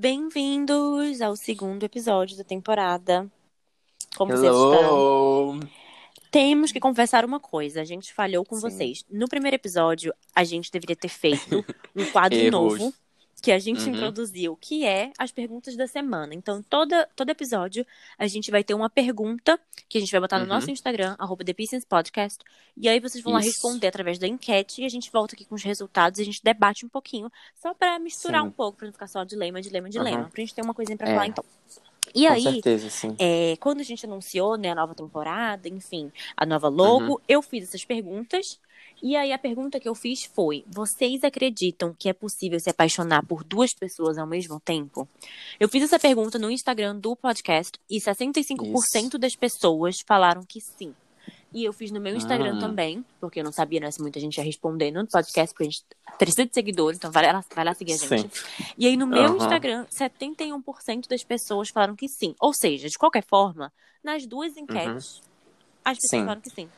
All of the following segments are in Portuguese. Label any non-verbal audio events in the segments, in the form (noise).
Bem-vindos ao segundo episódio da temporada. Como vocês estão? Hello! Temos que confessar uma coisa, a gente falhou com Sim. vocês. No primeiro episódio, a gente deveria ter feito um quadro (laughs) novo que a gente Uhum. introduziu, que é as perguntas da semana. Então, toda, todo episódio, a gente vai ter uma pergunta que a gente vai botar no Uhum. nosso Instagram, arroba The Podcast. E aí vocês vão lá Isso. responder através da enquete e a gente volta aqui com os resultados e a gente debate um pouquinho, só pra misturar Sim. um pouco, pra não ficar só dilema, dilema, dilema. Uhum. Pra gente ter uma coisinha pra É. falar, então. E Com aí, certeza, sim. é, quando a gente anunciou né, a nova temporada, enfim, a nova logo, Uhum. eu fiz essas perguntas. E aí a pergunta que eu fiz foi: vocês acreditam que é possível se apaixonar por duas pessoas ao mesmo tempo? Eu fiz essa pergunta no Instagram do podcast e 65% das pessoas falaram que sim. E eu fiz no meu Instagram Ah. também, porque eu não sabia né, se muita gente ia responder no podcast, porque a gente precisa de seguidores, então vai lá, vai lá seguir a gente. E aí, no meu Aham. Instagram, 71% das pessoas falaram que sim. Ou seja, de qualquer forma, nas duas enquetes, as pessoas Sim. falaram que sim.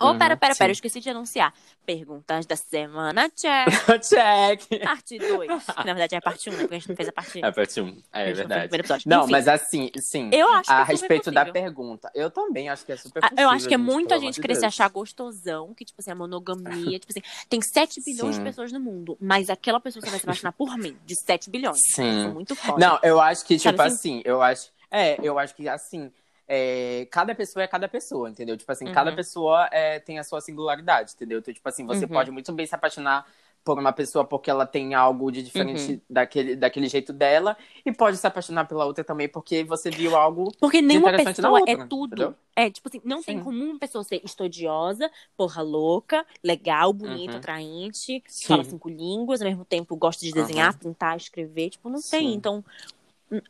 Oh, Uhum, pera, pera, pera, sim. eu esqueci de anunciar. Perguntas da semana, check. (laughs) Check! Parte 2. Na verdade, é a parte 1, né? Porque a gente não fez a parte É parte 1. a É gente o verdade. Não, Enfim, mas assim, sim. eu acho que A é respeito da possível. pergunta. Eu também acho que é super Ah, possível. Eu acho que é gente, muita gente de querer se achar gostosão, que, tipo assim, a monogamia, (laughs) tipo assim, tem 7 bilhões de Sim. pessoas no mundo, mas aquela pessoa só vai se apaixonar por mim, de 7 bilhões. Sim. Sou muito foda. Não, eu acho que, Sabe tipo assim? assim, eu acho. É, eu acho que assim. É, cada pessoa é cada pessoa, entendeu? Tipo assim, cada Uhum. pessoa é, tem a sua singularidade, entendeu? Então, tipo assim, você Uhum. pode muito bem se apaixonar por uma pessoa porque ela tem algo de diferente Uhum. daquele, daquele jeito dela, e pode se apaixonar pela outra também porque você viu algo. Porque nenhuma pessoa outra, é tudo. entendeu? É, tipo assim, não tem Sim. como uma pessoa ser estudiosa, porra louca, legal, bonita, Uhum. atraente, Sim. fala cinco línguas, ao mesmo tempo gosta de desenhar, pintar, escrever. Tipo, não tem. Sim. Então,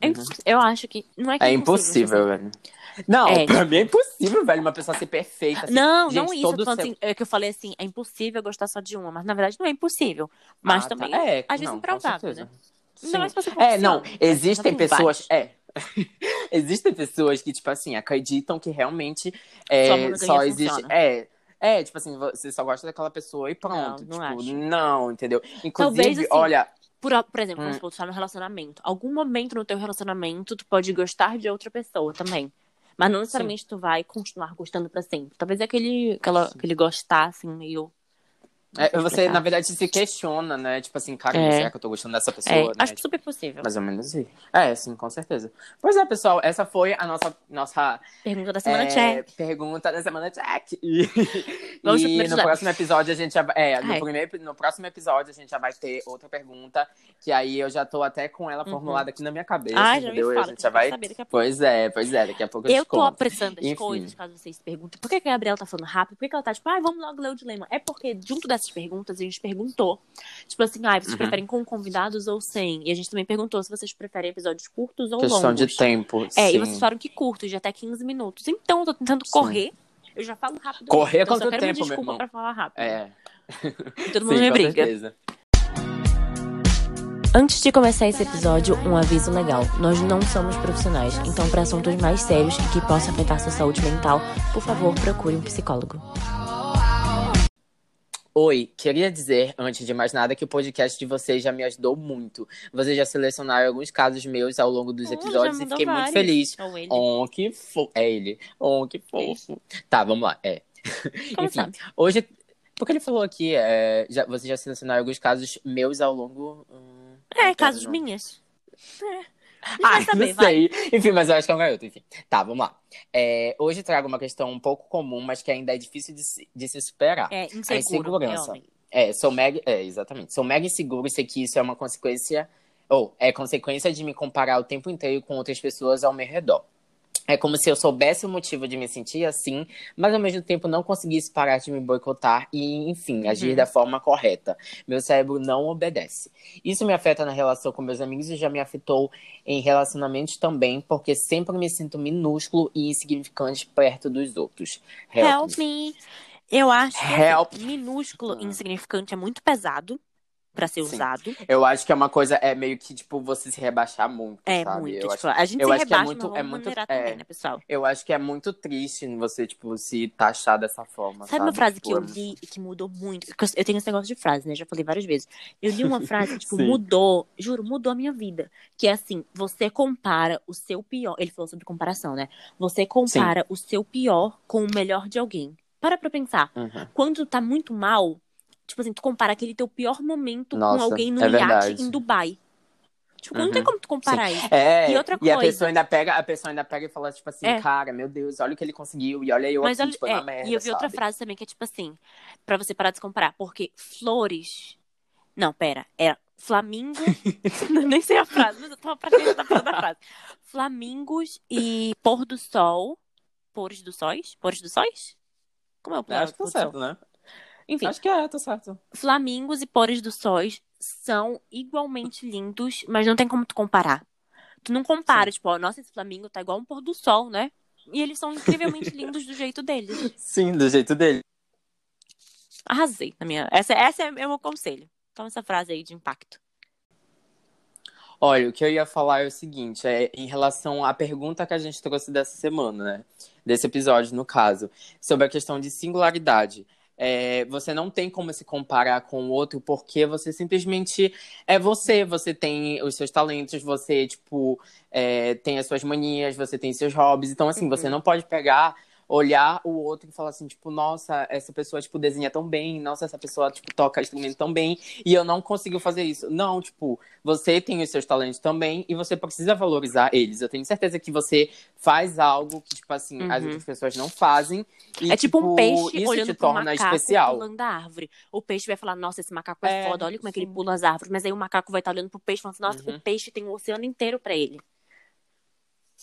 é Uhum. imposs- eu acho que. Não é que É impossível, velho. Não, É. pra mim é impossível, velho, uma pessoa ser perfeita. assim. Não, Gente, não isso. Todo seu- assim, é que eu falei assim, é impossível gostar só de uma, mas na verdade não é impossível. Mas Ah, tá. também, É, às vezes, não, com improvável, né? Sim. Mais se você É, não, oficial. existem pessoas. É. (laughs) existem pessoas que, tipo assim, acreditam que realmente é, só existe. funciona. É. É, tipo assim, você só gosta daquela pessoa e pronto. Não, não tipo, acho. não, entendeu? Talvez, Inclusive, assim, olha. Por, por exemplo, Hum. supor, tu tá no relacionamento. Algum momento no teu relacionamento, tu pode gostar de outra pessoa também. Mas não necessariamente tu vai continuar gostando pra sempre. Talvez é aquele, aquela, aquele gostar, assim, meio. É, você, na verdade, se questiona, né? Tipo assim, cara, É. será que eu tô gostando dessa pessoa? É, né? acho super possível. Mais ou menos isso. É, sim, com certeza. Pois é, pessoal, essa foi a nossa, nossa Pergunta da semana, é, check. pergunta da semana check. (laughs) E, Vamos e no episódio. próximo episódio a gente já, é, no, primeiro, no próximo episódio a gente já vai ter outra pergunta, que aí eu já tô até com ela formulada aqui na minha cabeça, Uhum. já me entendeu? E fala, a gente já vai saber daqui a pouco. Pois é, pois é, daqui a pouco eu, Eu tô apressando as Enfim. coisas, caso vocês se perguntem. Por que, que a Gabriela tá falando rápido? Por que, que ela tá tipo, ai, vamos logo ler o dilema? É porque, junto dessas perguntas, a gente perguntou. Tipo assim, ai, vocês Uhum. preferem com convidados ou sem? E a gente também perguntou se vocês preferem episódios curtos ou Questão longos. de tempo, É, sim. e vocês falaram que curtos, de até 15 minutos. Então, eu tô tentando Sim. correr. Eu já falo rápido. Correr então, eu só quanto quero tempo, uma meu desculpa irmão? pra falar rápido. É, E todo mundo sim, me briga. certeza. Antes de começar esse episódio, um aviso legal. Nós não somos profissionais, então para assuntos mais sérios e que possam afetar sua saúde mental, por favor, procure um psicólogo. Oi, queria dizer, antes de mais nada, que o podcast de vocês já me ajudou muito. Vocês já selecionaram alguns casos meus ao longo dos episódios e fiquei muito vários. feliz. Ou ele. Oh, que fofo. É ele. Oh, que fofo. Tá, vamos lá. É. Como (laughs) Enfim, sabe? hoje. Porque ele falou aqui, é, já, vocês já selecionaram alguns casos meus ao longo. hum, É, casos não. minhas. É. A (laughs) Ah, saber, não vai. sei. Enfim, mas eu acho que é um garoto, enfim. Tá, vamos lá. É, hoje trago uma questão um pouco comum, mas que ainda é difícil de se, de se superar. É, A inseguro. insegurança. é. É, sou mega. É, exatamente. Sou mega inseguro e sei que isso é uma consequência. Ou é consequência de me comparar o tempo inteiro com outras pessoas ao meu redor. É como se eu soubesse o motivo de me sentir assim, mas ao mesmo tempo não conseguisse parar de me boicotar e, enfim, agir Uhum. da forma correta. Meu cérebro não obedece. Isso me afeta na relação com meus amigos e já me afetou em relacionamentos também, porque sempre me sinto minúsculo e insignificante perto dos outros. Help me. Eu acho que Help. assim, minúsculo e Hum. insignificante é muito pesado. Pra ser Sim. usado. Eu acho que é uma coisa, é meio que, tipo, você se rebaixar muito, É sabe? muito. eu, tipo, acho, a gente eu se acho que é rebaixa, muito- é muito- é. também, né, pessoal? eu acho que é muito triste você, tipo, se taxar dessa forma, Sabe uma frase Tipo, que eu é- li e que mudou muito? Eu- tenho esse negócio de frase, né? Já falei várias vezes. Eu li uma frase que, (laughs) tipo, Sim. mudou, juro, mudou a minha vida. Que é assim, você compara o seu pior. Ele falou sobre comparação, né? Você compara o seu pior com o melhor de alguém. Para pra pensar. Uhum. Quando tá muito mal, tipo assim, tu compara aquele teu pior momento Nossa, com alguém no é iate em Dubai. Tipo, não tem Uhum. como tu comparar isso. É, E outra a coisa- pessoa ainda pega, a pessoa ainda pega e fala, tipo assim, É. cara, meu Deus, olha o que ele conseguiu, e olha eu Mas aqui, olha, tipo, é, na merda, e eu vi outra sabe? frase também que é tipo assim, pra você parar de se comparar, porque flores. Não, pera, é flamingo. (laughs) Nem sei a frase, mas eu tô praticamente adaptando a frase. Flamingos e pôr do sol. Pores do sóis? Pores do sóis? Como é o Eu plural acho que tá certo, né? Enfim, Acho que é, tá certo. flamingos e pores do sóis são igualmente lindos, mas não tem como tu comparar. Tu não compara, tipo, ó, nossa, esse flamingo tá igual um pôr do sol, né? E eles são incrivelmente (laughs) lindos do jeito deles. Sim, do jeito dele. Arrasei na minha. Essa, essa é o meu conselho. Toma essa frase aí de impacto. Olha, o que eu ia falar é o seguinte, é em relação à pergunta que a gente trouxe dessa semana, né? Desse episódio, no caso, sobre a questão de singularidade. É, você não tem como se comparar com o outro porque você simplesmente é você. Você tem os seus talentos, você, tipo, é, tem as suas manias, você tem seus hobbies. Então, assim, Uhum. você não pode pegar, olhar o outro e falar assim, tipo, nossa, essa pessoa, tipo, desenha tão bem, nossa, essa pessoa, tipo, toca instrumento tão bem, e eu não consigo fazer isso. Não, tipo, você tem os seus talentos também e você precisa valorizar eles. Eu tenho certeza que você faz algo que, tipo assim, as Uhum. outras pessoas não fazem. E, é tipo um peixe isso olhando te torna macaco especial. pulando da árvore. O peixe vai falar, nossa, esse macaco é, É, foda, olha como é que ele sim. pula as árvores. Mas aí o macaco vai estar olhando pro peixe e falando, nossa, Uhum. o peixe tem o oceano inteiro pra ele.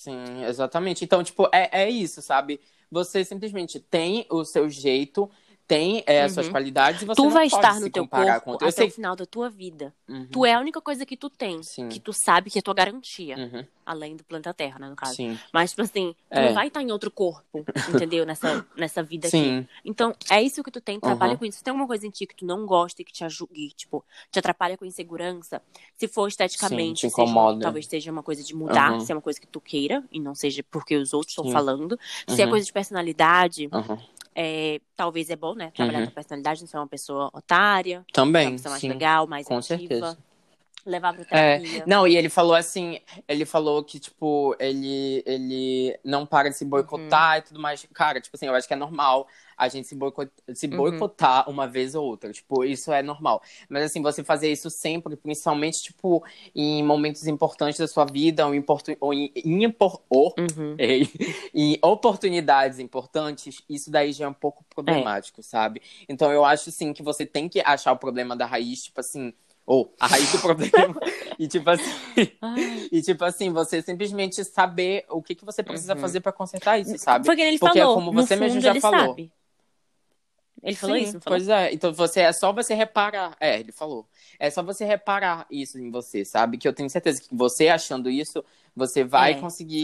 Sim, exatamente. Então, tipo, é, é isso, sabe? Você simplesmente tem o seu jeito, tem é, as suas Uhum. qualidades e você tu não vai pode estar se no teu corpo até sei. o final da tua vida. Uhum, Tu é a única coisa que tu tem. Sim. Que tu sabe que é tua garantia. uhum, Além do planeta Terra, né, no caso. Sim, Mas, tipo assim, tu É. não vai estar em outro corpo, entendeu? Nessa, (laughs) nessa vida aqui. sim, Então, é isso que tu tem, trabalha Uhum. com isso. Se tem alguma coisa em ti que tu não gosta e que te ajuda, e, tipo, te atrapalha com insegurança, se for esteticamente, Sim, te seja- incomoda. talvez seja uma coisa de mudar, Uhum. se é uma coisa que tu queira, e não seja porque os outros estão falando. Se é Uhum. coisa de personalidade, uhum. É, talvez é bom, né? Trabalhar Uhum. tua personalidade, não ser uma pessoa otária, ser uma Também, pessoa mais sim. legal, mais com ativa. certeza. Levar pra É, terapia. não, e ele falou assim, ele falou que, tipo, ele, ele não para de se boicotar e tudo mais. Cara, tipo assim, eu acho que é normal a gente se, boicot, se Uhum. boicotar uma vez ou outra. Tipo, isso é normal. Mas, assim, você fazer isso sempre, principalmente, tipo, em momentos importantes da sua vida, ou ou em, em impor- Uhum. (laughs) Em oportunidades importantes, isso daí já é um pouco problemático, sabe? Então eu acho assim que você tem que achar o problema da raiz, tipo assim, ou a raiz do problema, (laughs) e tipo assim, Ai. e tipo assim, você simplesmente saber o que, que você precisa Uhum. fazer pra consertar isso, sabe? Foi que ele Porque é falou. como você mesmo já falou. sabe. Ele falou Sim, isso, não falou? Pois é, então você é só você reparar. É, ele falou. É só você reparar isso em você, sabe? Que eu tenho certeza que você achando isso, você vai É, conseguir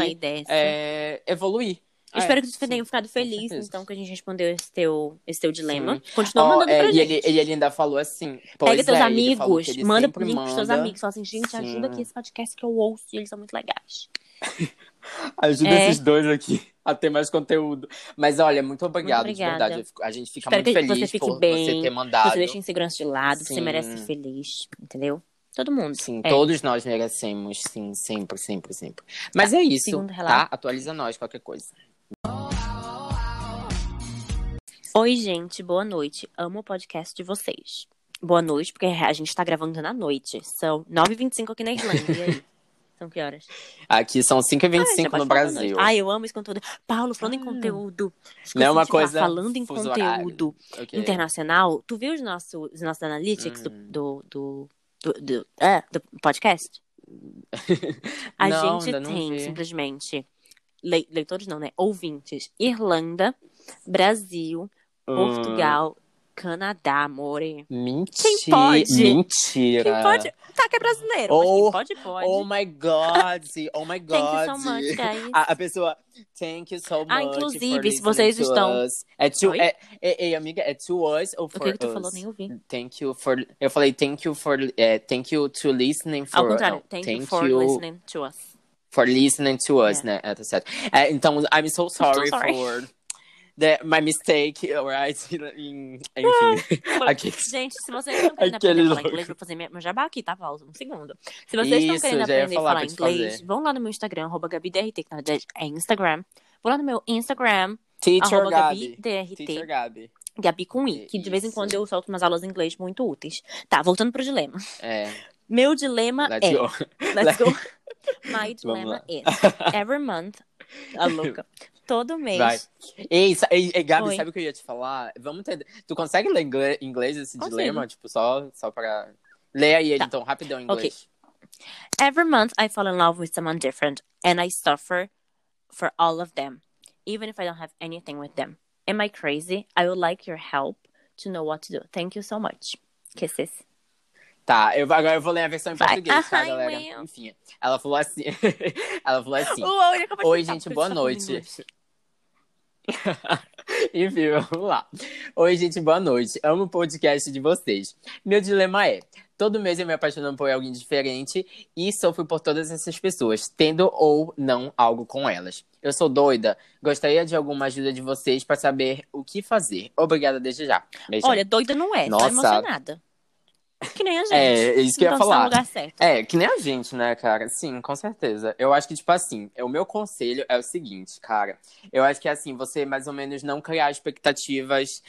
é, evoluir. Eu É, espero que sim, tenha ficado feliz, então, que a gente respondeu esse teu, esse teu dilema. Sim. Continua Ó, mandando é, pra e gente. ele, ele ainda falou assim. Pois Pega teus é, amigos, ele manda sempre link pros teus manda- amigos. Fala assim, gente, Sim. ajuda aqui esse podcast que eu ouço e eles são muito legais. (laughs) Ajuda É. esses dois aqui (laughs) a ter mais conteúdo. Mas olha, muito obrigado, Muito de verdade. A gente fica Espero muito que você feliz fique por bem, você ter mandado. Você deixa insegurança de lado, você Sim. merece ser feliz, entendeu? Todo mundo. Sim, É. todos nós merecemos, sim, sempre, sempre, sempre. Mas é isso, tá? Atualiza nós, qualquer coisa. Oi, gente, boa noite. Amo o podcast de vocês. Boa noite, porque a gente tá gravando na noite. São 9h25 aqui na Irlanda. E aí? (laughs) São que horas? Aqui são Ah, já 5h25 pode no Brasil. Ai, eu amo esse conteúdo. Paulo, falando em Ah. conteúdo. Não é uma de falar, coisa Falando em conteúdo Ok. internacional, tu viu os nossos, os nossos analytics do- Hum. do, do, do, do, é, do podcast? (laughs) A Não, gente tem vi. simplesmente le- leitores não, né? Ouvintes. Irlanda, Brasil, Hum, Portugal, Canadá, amore. Mentira. Quem pode? Mentira. Quem pode? Tá que é brasileiro, mas Oh, quem pode, pode. Oh my God. Oh my God. (laughs) Thank you so much, guys. A, a pessoa, thank you so much. Ah, for inclusive, se vocês estão- us. É to, Oi? é, é, é, amiga, é to us ou O for que, que tu us? falou? Nem ouvi. Thank you for. Eu falei thank you for. É, thank you to listening for. Ao contrário, não, thank, you for listening to us. for listening to us, É. né? É, tá certo. É, então, I'm so (laughs) sorry, sorry. for the, my mistake, (laughs) alright? Enfim. (laughs) Aqui. Gente, se vocês não querem Aquele aprender a falar louco. inglês, vou fazer minha- meu jabá aqui, tá? Pausa, um segundo. Se vocês estão Isso, querendo já ia aprender a falar falar pra te inglês, fazer. vão lá no meu Instagram, arroba GabiDRT, que na verdade é Instagram. Vão lá no meu Instagram, Teacher arroba Gabi. GabiDRT, Teacher Gabi. Gabi com I, que de vez em Isso. quando eu solto umas aulas em inglês muito úteis. Tá, voltando pro dilema. É. Meu dilema Let's é... go. Let's go. (laughs) My Vamos dilemma is, every month, a louca, todo mês... Vai. Ei, ei, ei, Gabi, Oi. sabe o que eu ia te falar? Vamos ter. Tu consegue ler ingle- inglês esse Consigo. dilema? Tipo, só, só pra. Lê aí ele, Tá. então, rapidão em inglês. Every month I fall in love with someone different and I suffer for all of them, even if I don't have anything with them. Am I crazy? I would like your help to know what to do. Thank you so much. Kisses. Tá, eu, agora eu vou ler a versão em Vai. português, tá, Ai, galera? Will. Enfim, ela falou assim. (laughs) ela falou assim. De Oi, gente, boa tá noite. (laughs) Enfim, vamos lá. Oi, gente, boa noite. Amo o podcast de vocês. Meu dilema é: todo mês eu me apaixono por alguém diferente e sofro por todas essas pessoas, tendo ou não algo com elas. Eu sou doida, gostaria de alguma ajuda de vocês para saber o que fazer. Obrigada desde já. Olha, doida não é, Nossa. só emocionada. Que nem a gente. É, é isso que eu ia então, tá no falar. lugar certo. É, que nem a gente, né, cara? Sim, com certeza. Eu acho que, tipo assim, o meu conselho é o seguinte, cara. Eu acho que, assim, você mais ou menos não criar expectativas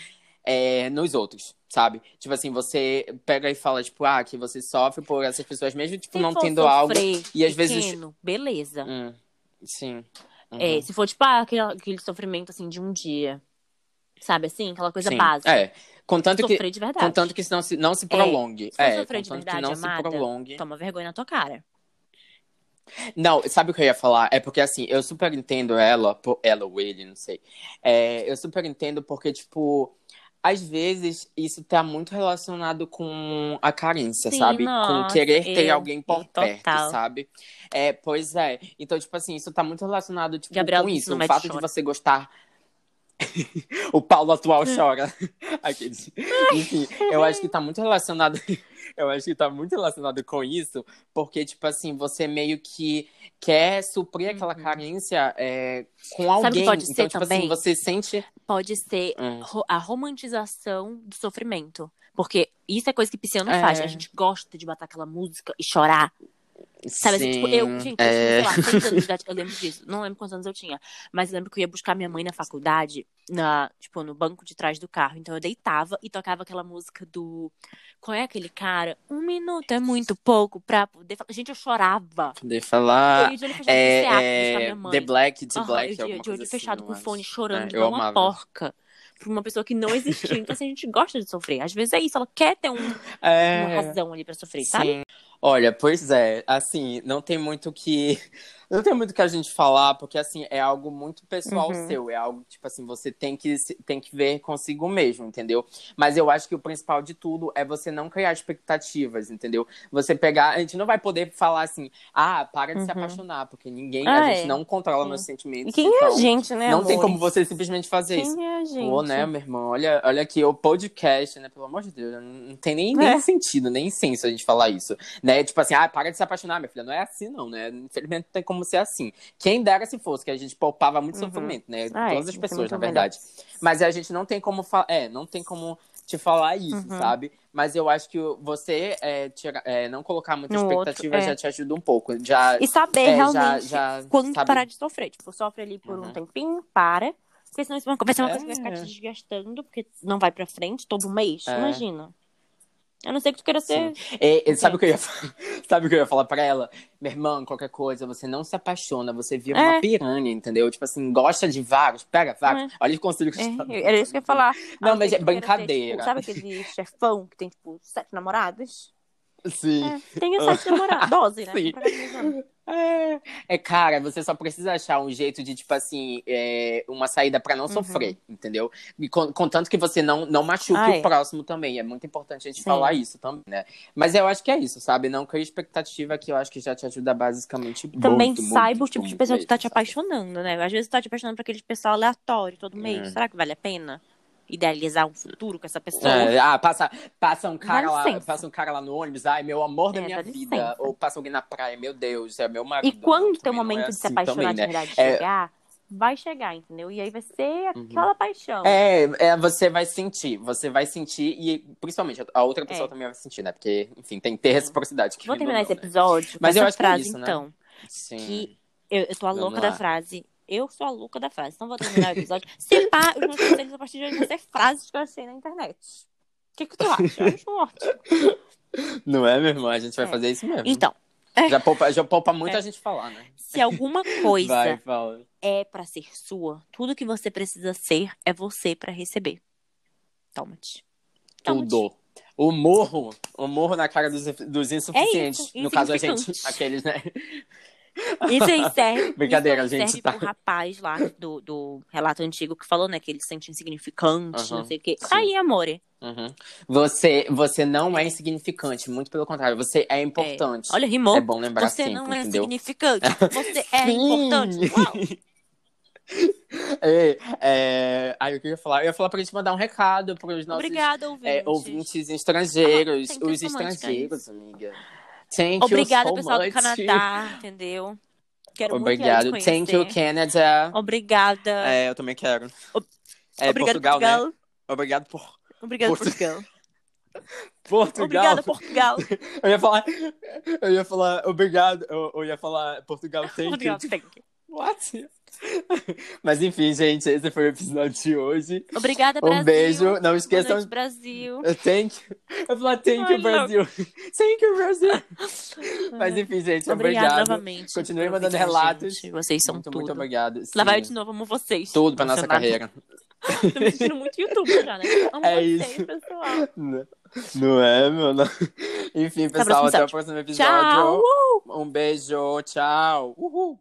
é, nos outros, sabe? Tipo assim, você pega e fala, tipo, ah, que você sofre por essas pessoas, mesmo, tipo, Se não tendo algo. e às vezes- Beleza. Hum, sim. Uhum. É, se for, tipo, ah, aquele, aquele sofrimento, assim, de um dia. Sabe assim? Aquela coisa Sim. básica. É. Contanto que, Sofrer de verdade. contanto que não se, não se prolongue. Se for é, sofrer de verdade, que não amada, se prolongue. Toma vergonha na tua cara. Não, sabe o que eu ia falar? É porque, assim, eu super entendo ela, ela ou ele, não sei. É, eu super entendo porque, tipo, às vezes isso tá muito relacionado com a carência, Sim, sabe? nossa, com querer ter eu- alguém por total. perto, sabe? É, pois é. Então, tipo assim, isso tá muito relacionado, tipo, Gabriel com isso. O fato de você gostar. (laughs) o Paulo atual chora. (laughs) Aqueles. Enfim, eu acho que tá muito relacionado. (laughs) Eu acho que tá muito relacionado com isso, porque, tipo assim, você meio que quer suprir aquela carência é, com Uhum. Sabe o alguém. que pode então, ser tipo também? assim, você sente. Pode ser Hum. a romantização do sofrimento. Porque isso é coisa que pisciano É. faz. A gente gosta de botar aquela música e chorar. Sabe assim, tipo, eu, Sim, gente, eu é... tinha, sei lá, seis anos de idade, eu (laughs) lembro disso. Não lembro quantos anos eu tinha. Mas eu lembro que eu ia buscar minha mãe na faculdade, na, tipo, no banco de trás do carro. Então eu deitava e tocava aquela música do. Qual é aquele cara? Um minuto é muito pouco pra poder falar. Gente, eu chorava. Poder falar. eu ia de olho fechado É, minha é, mãe. The Black, The Aham, Black, eu de, olho fechado assim, com eu o fone chorando, É, eu uma amava. porca. Pra uma pessoa que não existiu. Então, assim, a gente gosta de sofrer. Às vezes é isso, ela quer ter um- (laughs) uma É, razão ali pra sofrer, sabe? Olha, pois é, assim, não tem muito que. Não tem muito que a gente falar, porque assim, é algo muito pessoal Uhum. seu. É algo, tipo assim, você tem que, se- tem que ver consigo mesmo, entendeu? Mas eu acho que o principal de tudo é você não criar expectativas, entendeu? Você pegar. A gente não vai poder falar assim, ah, para de se Uhum. apaixonar, porque ninguém. Ah, a gente é. não controla Sim. nossos sentimentos. E quem é então, a gente, né, Não tem amores? como você simplesmente fazer isso. Quem é a gente? Pô, né, meu irmão? Olha, olha aqui, o podcast, né? Pelo amor de Deus, não tem nem, É. nem sentido, nem senso a gente falar isso. Né? Tipo assim, ah, para de se apaixonar, minha filha. Não é assim, não, né? Infelizmente não tem como ser assim. Quem dera se fosse, que a gente poupava muito Uhum. sofrimento, né? Ah, é, Todas as é pessoas, na melhor. verdade. Mas a gente não tem como falar. É, não tem como te falar isso, Uhum. sabe? Mas eu acho que você é, tira- é, não colocar muita No outro, expectativa é. já te ajuda um pouco. Já, E saber é, já, realmente já quando sabe- parar de sofrer. Tipo, sofre ali por um Uhum. tempinho, para. Porque senão vai ser uma coisa que vai ficar te desgastando, porque não vai pra frente todo mês. Imagina. A não ser que tu queira ser. É, é, sabe, o que eu ia, (laughs) sabe o que eu ia falar pra ela? Minha irmã, qualquer coisa, você não se apaixona, você vira É. uma piranha, entendeu? Tipo assim, gosta de vários, pega vários. É. Olha o conselho que eu É, dou. era isso que eu ia falar. Não, mas é queira ter, brincadeira. tipo, sabe aquele (laughs) chefão que tem, tipo, sete namoradas? Sim. É, tenha sete (laughs) namoradas. Doze, né? Sim. É, é, cara, você só precisa achar um jeito de, tipo assim, é, uma saída para não Uhum. sofrer, entendeu? E con- contanto que você não, não machuque o próximo também. É muito importante a gente Sim. falar isso também, né? Mas eu acho que é isso, sabe? Não cria expectativa que eu acho que já te ajuda basicamente Também muito, saiba muito, o tipo de pessoa que tá te apaixonando, né? Às vezes você tá te apaixonando por aquele pessoal aleatório todo mês. Hum. Será que vale a pena idealizar um futuro com essa pessoa? É, ah, passa, passa um cara lá, passa um cara lá no ônibus, ai, meu amor da É, minha vida. licença. Ou passa alguém na praia, meu Deus, é meu marido. E quando também não momento é de se assim apaixonar também, de né? verdade É. chegar, vai chegar, entendeu? E aí vai ser aquela paixão. É, é, você vai sentir, você vai sentir, e principalmente a outra pessoa É. também vai sentir, né? Porque, enfim, tem que ter reciprocidade. Vou querendo terminar esse né? episódio Mas eu essa acho que é frase, isso, né? então. Sim. Que eu, eu tô a Vamos louca lá. da frase. Eu sou a louca da frase. Então vou terminar o episódio. (laughs) Se pá, os meus conselhos a partir de hoje vão ser frases que eu achei na internet. O que, que tu acha? Eu acho ótimo. Não é, meu irmão? A gente vai É. fazer isso mesmo. Então, Já poupa, já poupa muito É. a gente falar, né? se alguma coisa Vai, fala. é pra ser sua, tudo que você precisa ser é você pra receber. Toma-te. Toma-te. Tudo. O morro, o morro na cara dos, dos insuficientes. É isso, no caso, a gente, aqueles, né? (laughs) Isso aí serve. Brincadeira, isso aí gente, serve tá? pro rapaz lá do, do relato antigo que falou, né? Que ele se sente insignificante, Aham, não sei o quê. sim. Aí, amore. Uhum. Você, você não é insignificante, muito pelo contrário, você é importante. Olha, rimou. É bom lembrar Você sempre, não é entendeu? insignificante. Você (laughs) é importante. Uau. (laughs) É, é... Aí eu queria falar, eu ia falar pra gente mandar um recado pros nossos Obrigada, ouvintes. é, ouvintes estrangeiros, Ah, os estrangeiros, amiga. Thank Obrigada, you so pessoal much. do Canadá, entendeu? Quero Obrigado. muito Thank you. Canada. Obrigada. É, eu também quero. É, Obrigada, Portugal, Portugal. né? Obrigado por Obrigada, Portu- Portugal. (laughs) Portugal. Obrigada, Portugal. (laughs) Eu ia falar, eu ia falar obrigado, eu, eu ia falar Portugal, thank Portugal, you. thank you. What? (laughs) Mas enfim, gente, esse foi o episódio de hoje. Obrigada, Um Brasil. beijo, não Boa esqueçam. noite, Brasil. Thank you. Eu falar (laughs) thank you, Brasil. Thank you, Brasil. Mas enfim, gente, Obrigada obrigado. novamente. Continue mandando relatos. gente. Vocês são muito, tudo. muito obrigado. Lá vai eu Sim. de novo, amo vocês. Tudo pra nossa carreira. (laughs) Tô me sentindo muito YouTube já, né? Amo É vocês, isso. pessoal. Não, não é, meu? Não. Enfim, pessoal, até o próximo episódio. Tchau. Um beijo, tchau. Uhul.